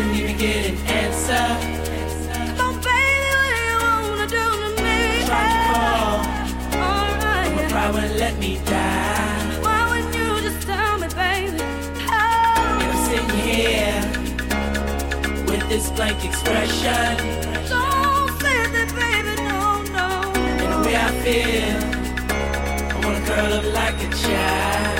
Come on, baby, what you wanna do to me? To call. Let me die. Why wouldn't you just tell me, baby? Sitting here with this blank expression. Don't say that, baby, no, no. The way I feel, I wanna curl up like a child.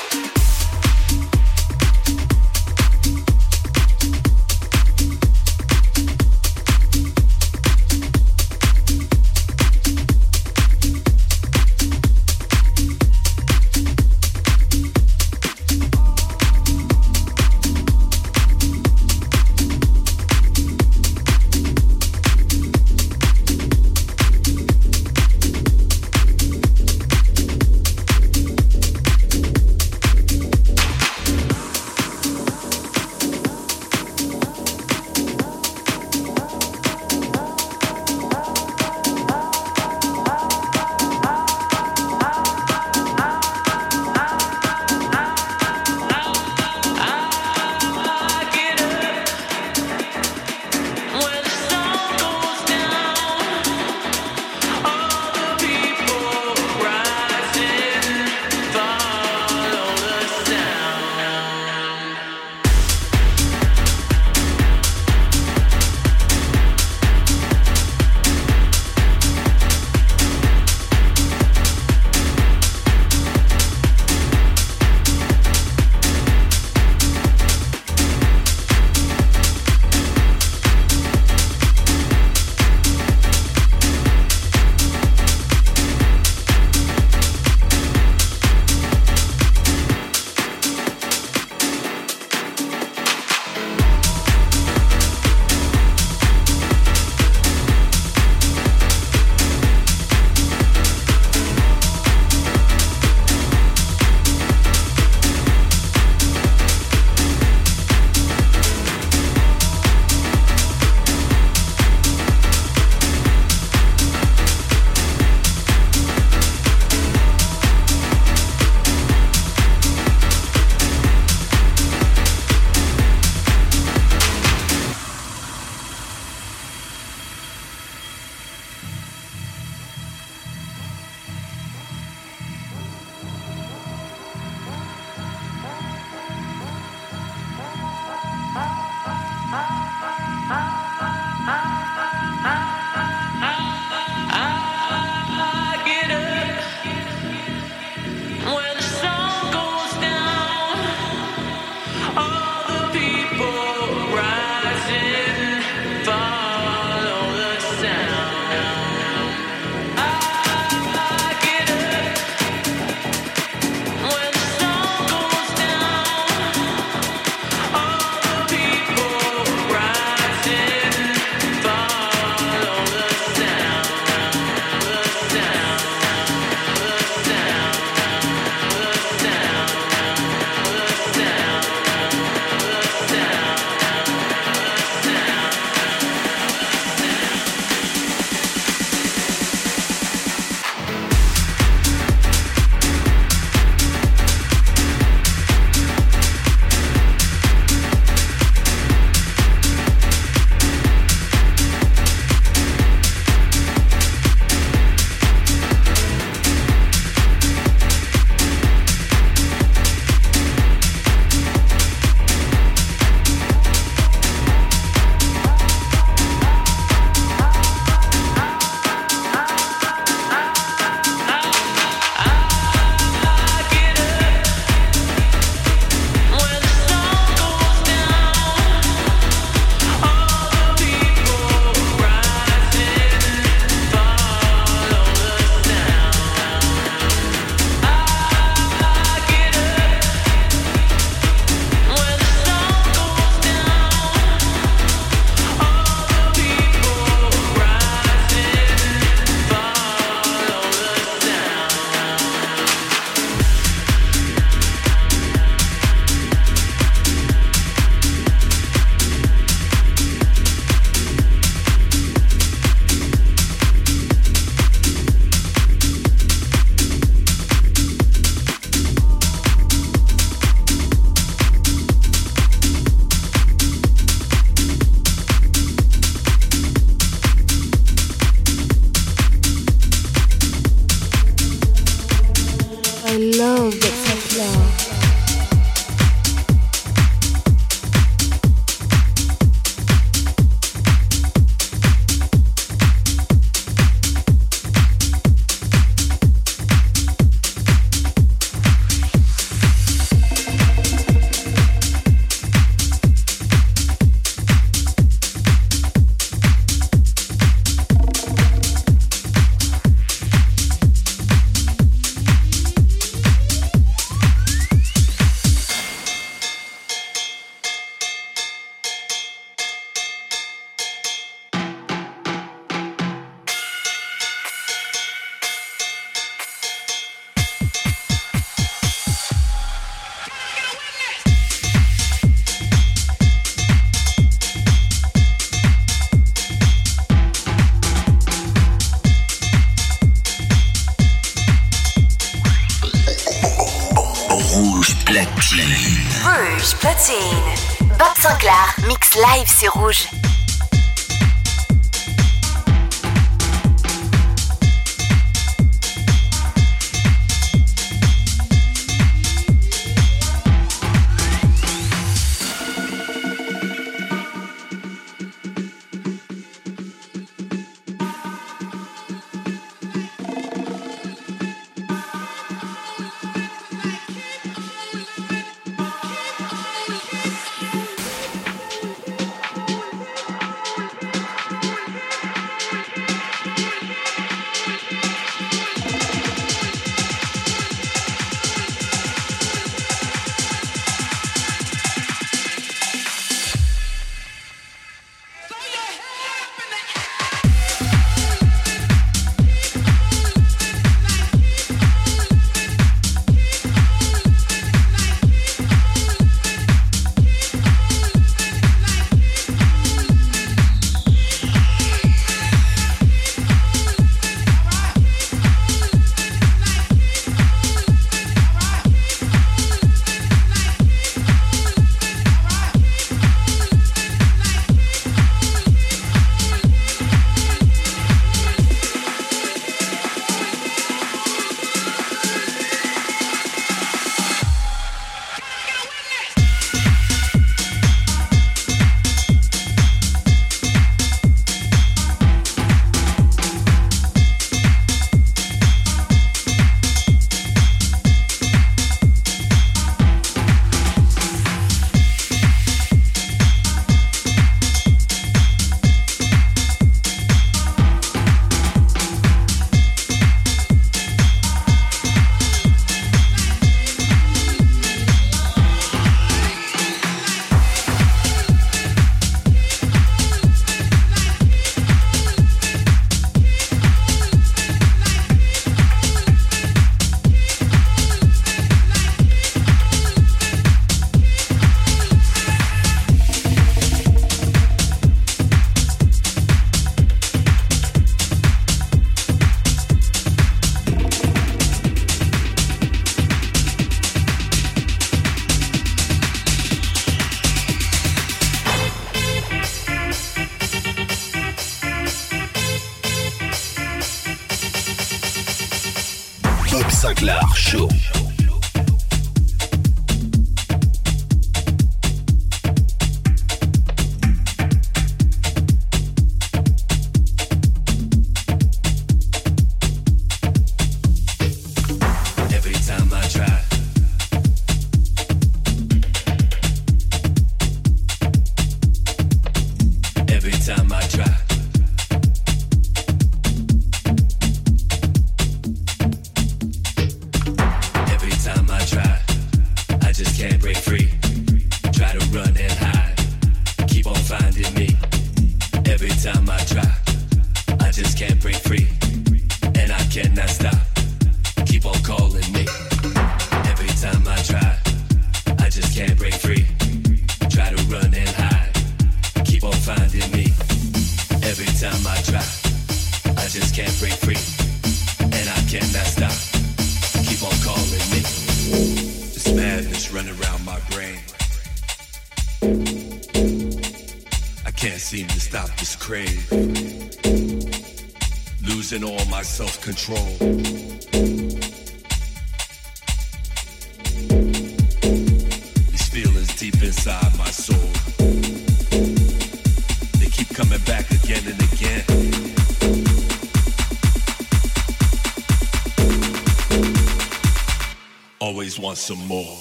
Some more.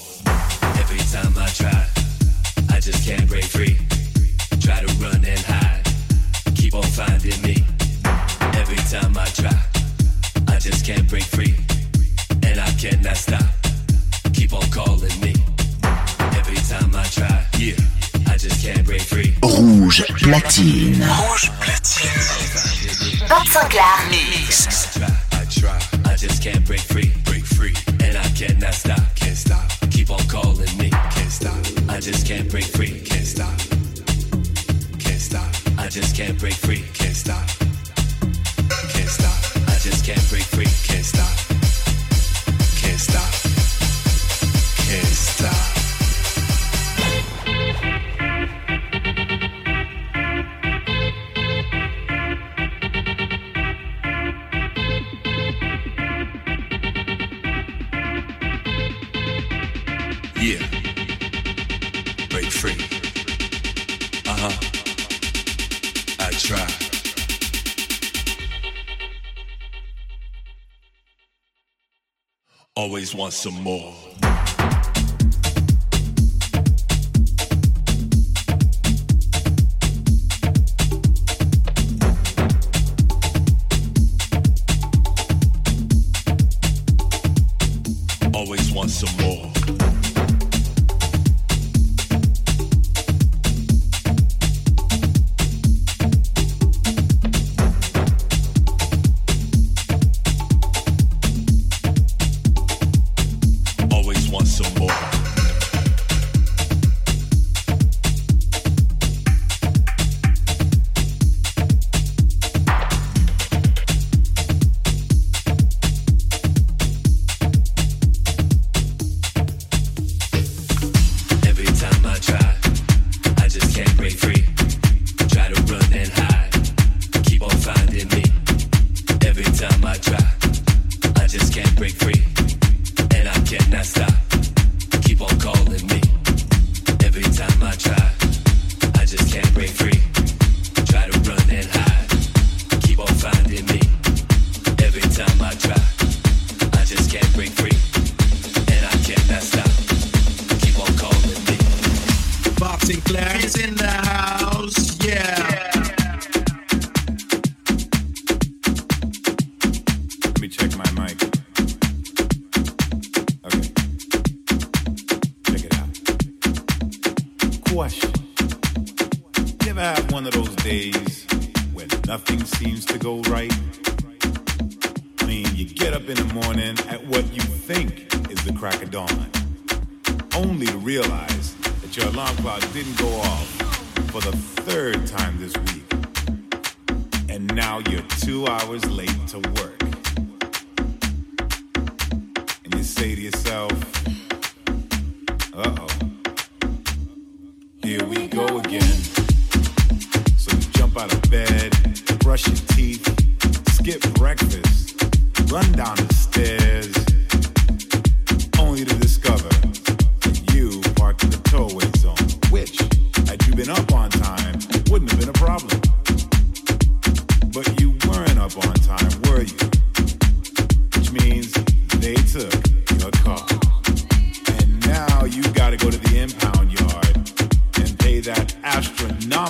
Every time I try, I just can't break free. Try to run and hide, keep on finding me. Every time I try, I just can't break free. And I cannot stop, keep on calling me. Every time I try, yeah, I just can't break free. Rouge platine. Rouge Want some more.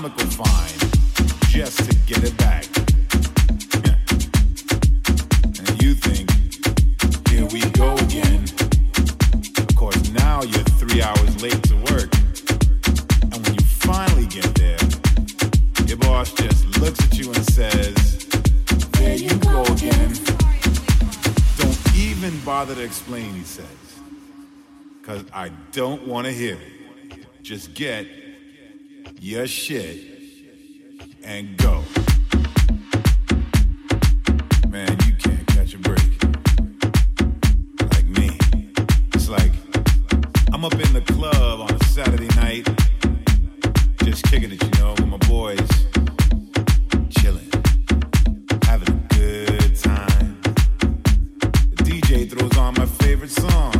Astronomical fine just to get it back. and you think, here we go again. Of course, now you're three hours late to work. And when you finally get there, your boss just looks at you and says, there you go again. Don't even bother to explain, he says. Because I don't want to hear it. Just get your shit and go. Man, you can't catch a break. Like me. It's like I'm up in the club on a Saturday night, just kicking it, you know, with my boys, chilling, having a good time. The DJ throws on my favorite song.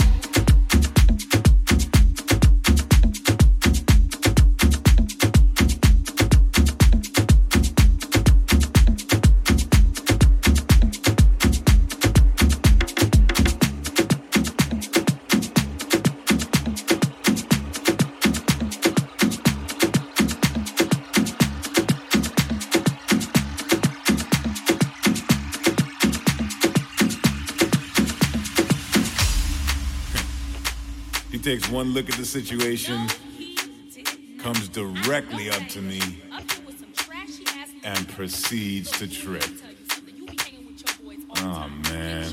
Takes one look at the situation, comes directly up to me, and proceeds to trip. Oh man.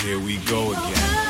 Here we go again.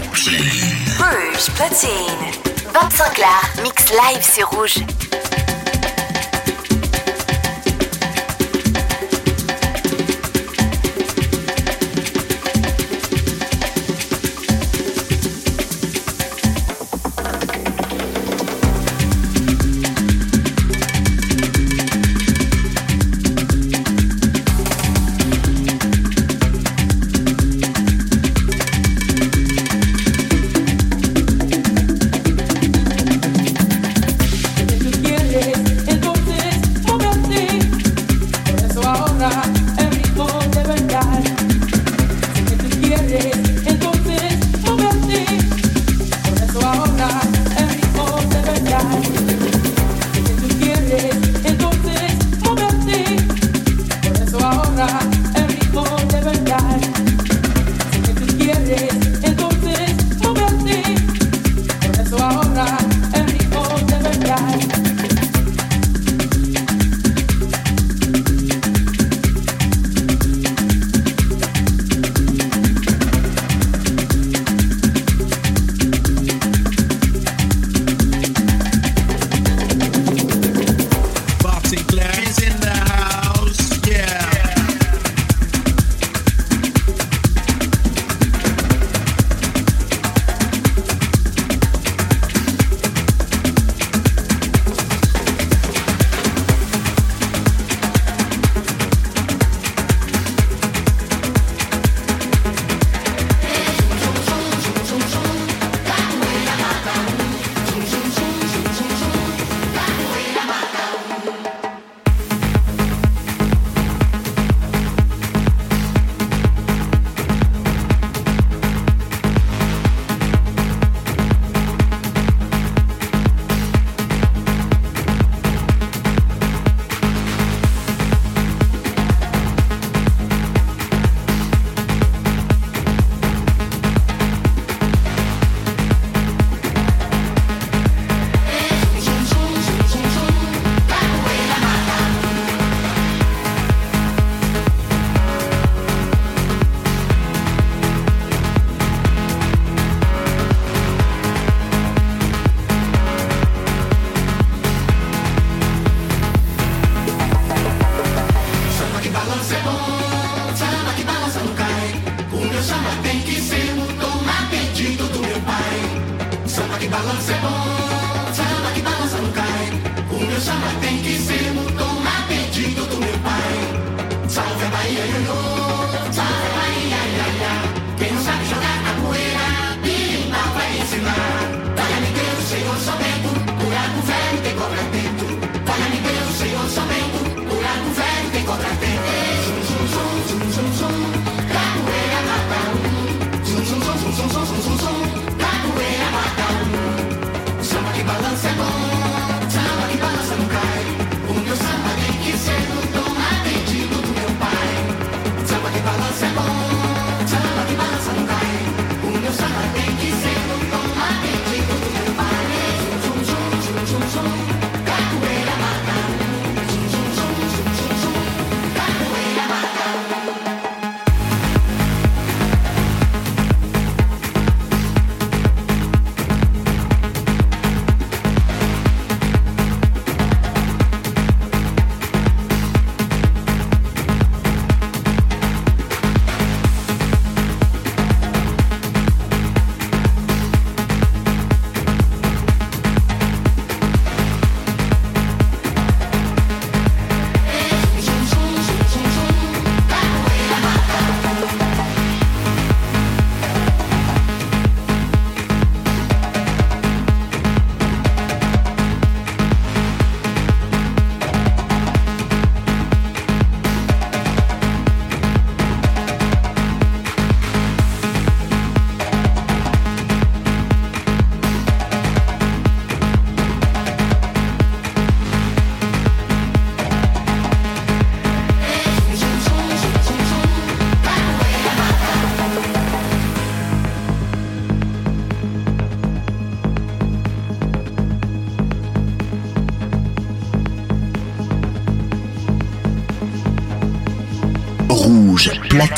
platine. Rouge platine. 25 Lar, mix live, c'est rouge.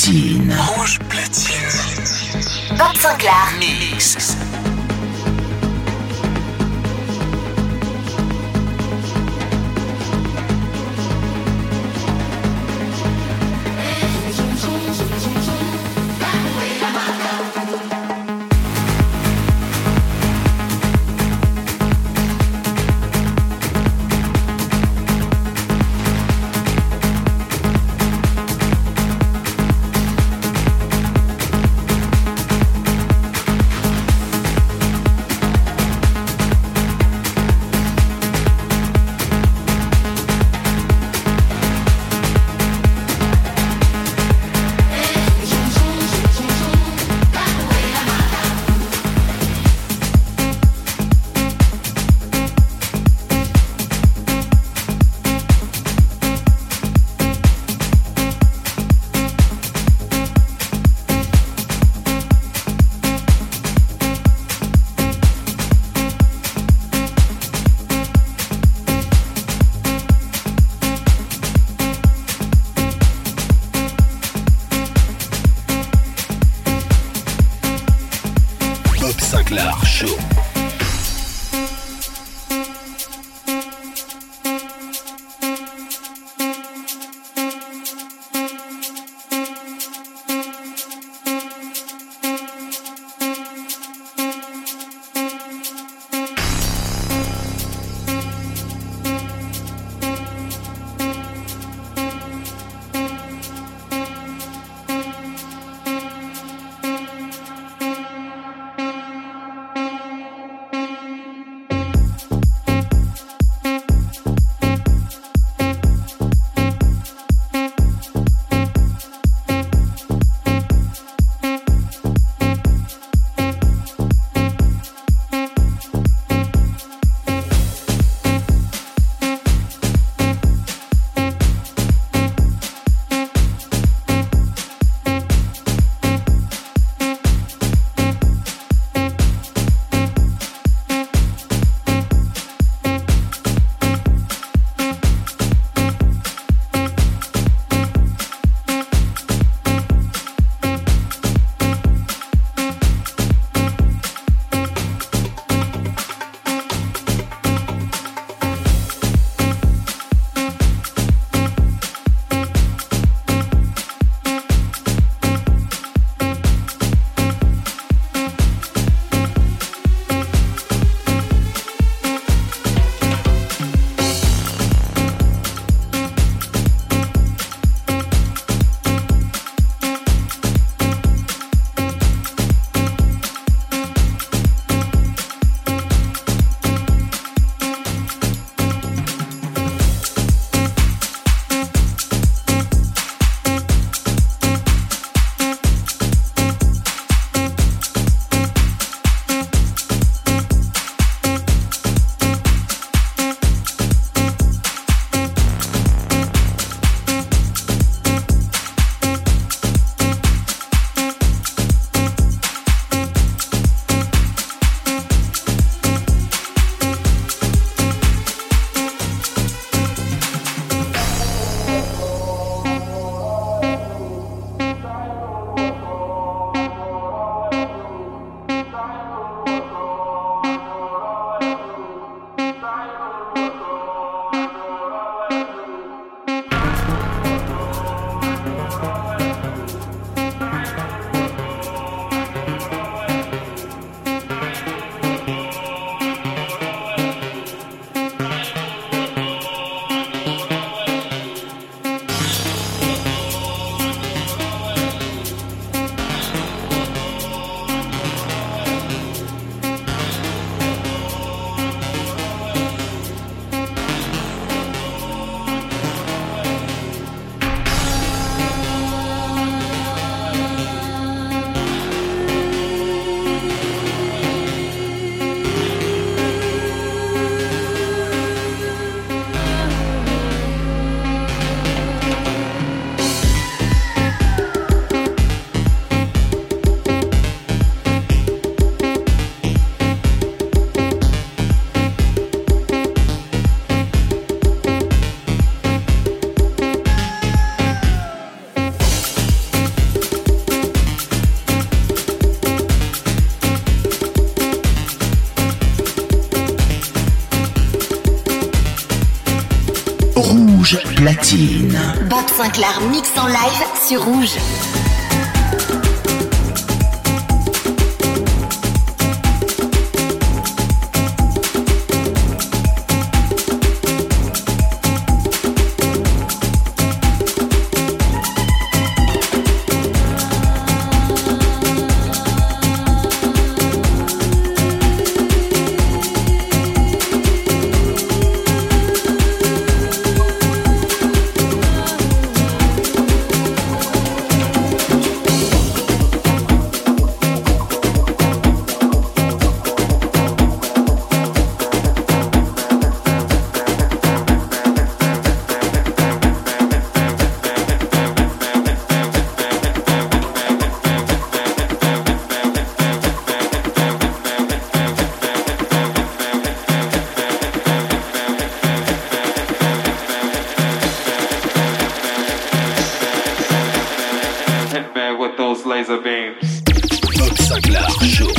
Platine. Rouge platine. Bob Sinclair. Mix. Platine. Sinclair mix en live sur Rouge. C'est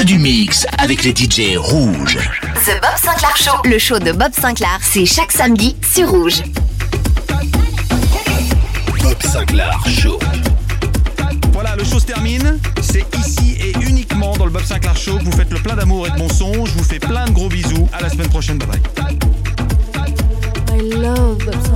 que du mix avec les DJ rouges. The Bob Sinclair Show, le show de Bob Sinclair, c'est chaque samedi sur Rouge. Bob Sinclair Show. Voilà, le show se termine. C'est ici et uniquement dans le Bob Sinclair Show que vous faites le plein d'amour et de bon son. Je vous fais plein de gros bisous. À la semaine prochaine. Bye bye. I love Bob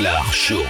Sinclar Show.